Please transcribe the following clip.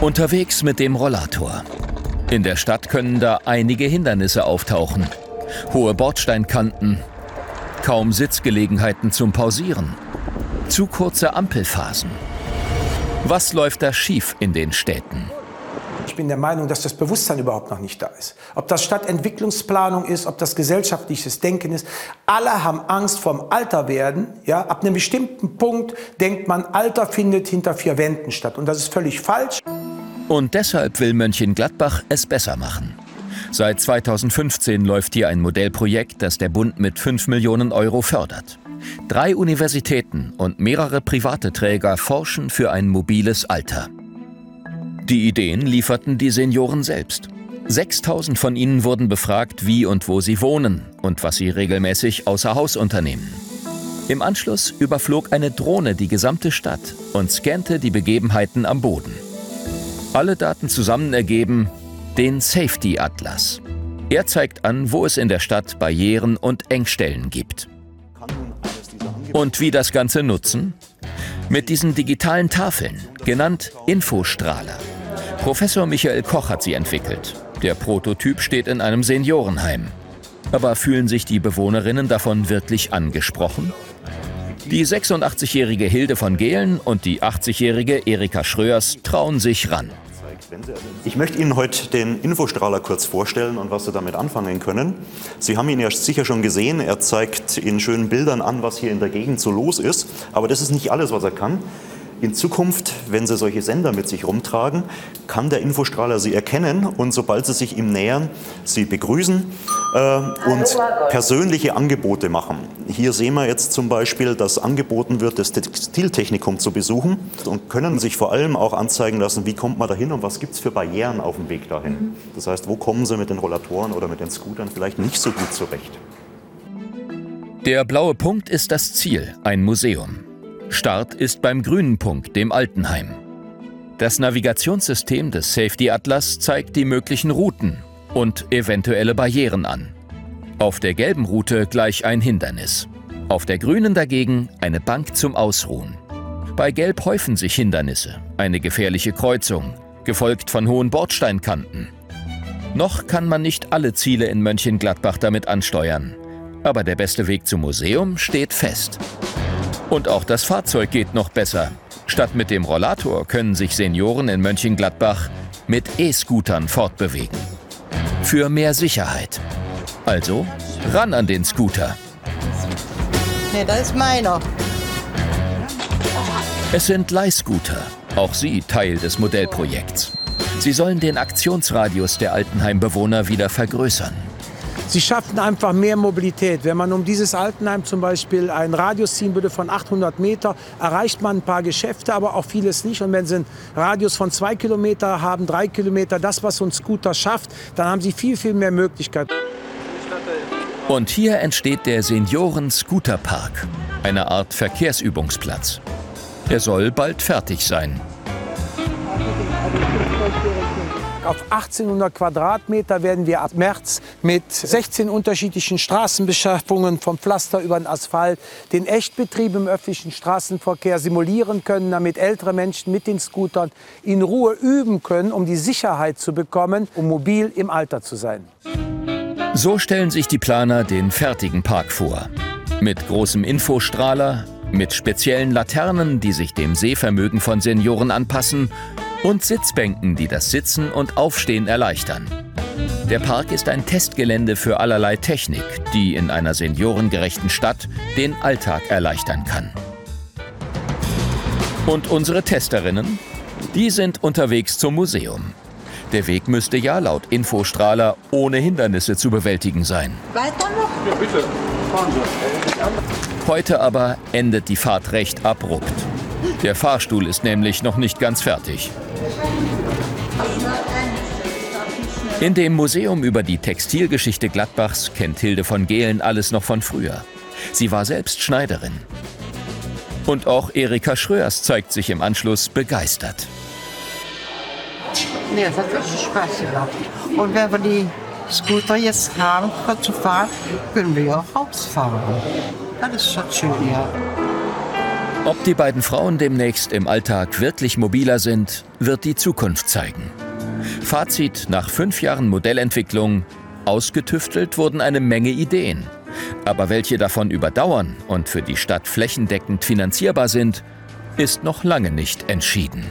Unterwegs mit dem Rollator. In der Stadt können da einige Hindernisse auftauchen. Hohe Bordsteinkanten, kaum Sitzgelegenheiten zum Pausieren, zu kurze Ampelphasen. Was läuft da schief in den Städten? Ich bin der Meinung, dass das Bewusstsein überhaupt noch nicht da ist. Ob das Stadtentwicklungsplanung ist, ob das gesellschaftliches Denken ist. Alle haben Angst vorm Alterwerden. Ja, ab einem bestimmten Punkt denkt man, Alter findet hinter vier Wänden statt. Und das ist völlig falsch. Und deshalb will Mönchengladbach es besser machen. Seit 2015 läuft hier ein Modellprojekt, das der Bund mit 5 Millionen Euro fördert. Drei Universitäten und mehrere private Träger forschen für ein mobiles Alter. Die Ideen lieferten die Senioren selbst. 6000 von ihnen wurden befragt, wie und wo sie wohnen und was sie regelmäßig außer Haus unternehmen. Im Anschluss überflog eine Drohne die gesamte Stadt und scannte die Begebenheiten am Boden. Alle Daten zusammen ergeben den Safety Atlas. Er zeigt an, wo es in der Stadt Barrieren und Engstellen gibt. Und wie das Ganze nutzen? Mit diesen digitalen Tafeln, genannt Infostrahler. Professor Michael Koch hat sie entwickelt. Der Prototyp steht in einem Seniorenheim. Aber fühlen sich die Bewohnerinnen davon wirklich angesprochen? Die 86-jährige Hilde von Gehlen und die 80-jährige Erika Schröers trauen sich ran. Ich möchte Ihnen heute den Infostrahler kurz vorstellen und was Sie damit anfangen können. Sie haben ihn ja sicher schon gesehen. Er zeigt in schönen Bildern an, was hier in der Gegend so los ist. Aber das ist nicht alles, was er kann. In Zukunft, wenn Sie solche Sender mit sich rumtragen, kann der Infostrahler Sie erkennen und sobald Sie sich ihm nähern, Sie begrüßen äh, und persönliche Angebote machen. Hier sehen wir jetzt zum Beispiel, dass angeboten wird, das Textiltechnikum zu besuchen und können sich vor allem auch anzeigen lassen, wie kommt man dahin und was gibt es für Barrieren auf dem Weg dahin. Das heißt, wo kommen Sie mit den Rollatoren oder mit den Scootern vielleicht nicht so gut zurecht. Der blaue Punkt ist das Ziel, ein Museum. Start ist beim grünen Punkt, dem Altenheim. Das Navigationssystem des Safety Atlas zeigt die möglichen Routen und eventuelle Barrieren an. Auf der gelben Route gleich ein Hindernis. Auf der grünen dagegen eine Bank zum Ausruhen. Bei Gelb häufen sich Hindernisse, eine gefährliche Kreuzung, gefolgt von hohen Bordsteinkanten. Noch kann man nicht alle Ziele in Mönchengladbach damit ansteuern. Aber der beste Weg zum Museum steht fest. Und auch das Fahrzeug geht noch besser. Statt mit dem Rollator können sich Senioren in Mönchengladbach mit E-Scootern fortbewegen. Für mehr Sicherheit. Also ran an den Scooter. Nee, das ist meiner. Es sind Leihscooter, auch sie Teil des Modellprojekts. Sie sollen den Aktionsradius der Altenheimbewohner wieder vergrößern. Sie schaffen einfach mehr Mobilität. Wenn man um dieses Altenheim zum Beispiel einen Radius ziehen würde von 800 Meter, erreicht man ein paar Geschäfte, aber auch vieles nicht. Und wenn Sie einen Radius von zwei Kilometer haben, drei Kilometer, das, was ein Scooter schafft, dann haben Sie viel, viel mehr Möglichkeiten. Und hier entsteht der Senioren-Scooterpark, eine Art Verkehrsübungsplatz. Er soll bald fertig sein. Auf 1800 Quadratmeter werden wir ab März mit 16 unterschiedlichen Straßenbeschaffungen vom Pflaster über den Asphalt den Echtbetrieb im öffentlichen Straßenverkehr simulieren können, damit ältere Menschen mit den Scootern in Ruhe üben können, um die Sicherheit zu bekommen, um mobil im Alter zu sein. So stellen sich die Planer den fertigen Park vor. Mit großem Infostrahler, mit speziellen Laternen, die sich dem Sehvermögen von Senioren anpassen und Sitzbänken, die das Sitzen und Aufstehen erleichtern. Der Park ist ein Testgelände für allerlei Technik, die in einer seniorengerechten Stadt den Alltag erleichtern kann. Und unsere Testerinnen? Die sind unterwegs zum Museum. Der Weg müsste ja laut Infostrahler ohne Hindernisse zu bewältigen sein. Weiter noch? Ja, bitte. Fahren Sie. Heute aber endet die Fahrt recht abrupt. Der Fahrstuhl ist nämlich noch nicht ganz fertig. In dem Museum über die Textilgeschichte Gladbachs kennt Hilde von Gehlen alles noch von früher. Sie war selbst Schneiderin. Und auch Erika Schröers zeigt sich im Anschluss begeistert. Nee, das hat wirklich Spaß gemacht. Und wenn wir die Scooter jetzt haben, zu fahren, können wir ja auch rausfahren. Das ist schon schön, ja. Ob die beiden Frauen demnächst im Alltag wirklich mobiler sind, wird die Zukunft zeigen. Fazit nach fünf Jahren Modellentwicklung. Ausgetüftelt wurden eine Menge Ideen. Aber welche davon überdauern und für die Stadt flächendeckend finanzierbar sind, ist noch lange nicht entschieden.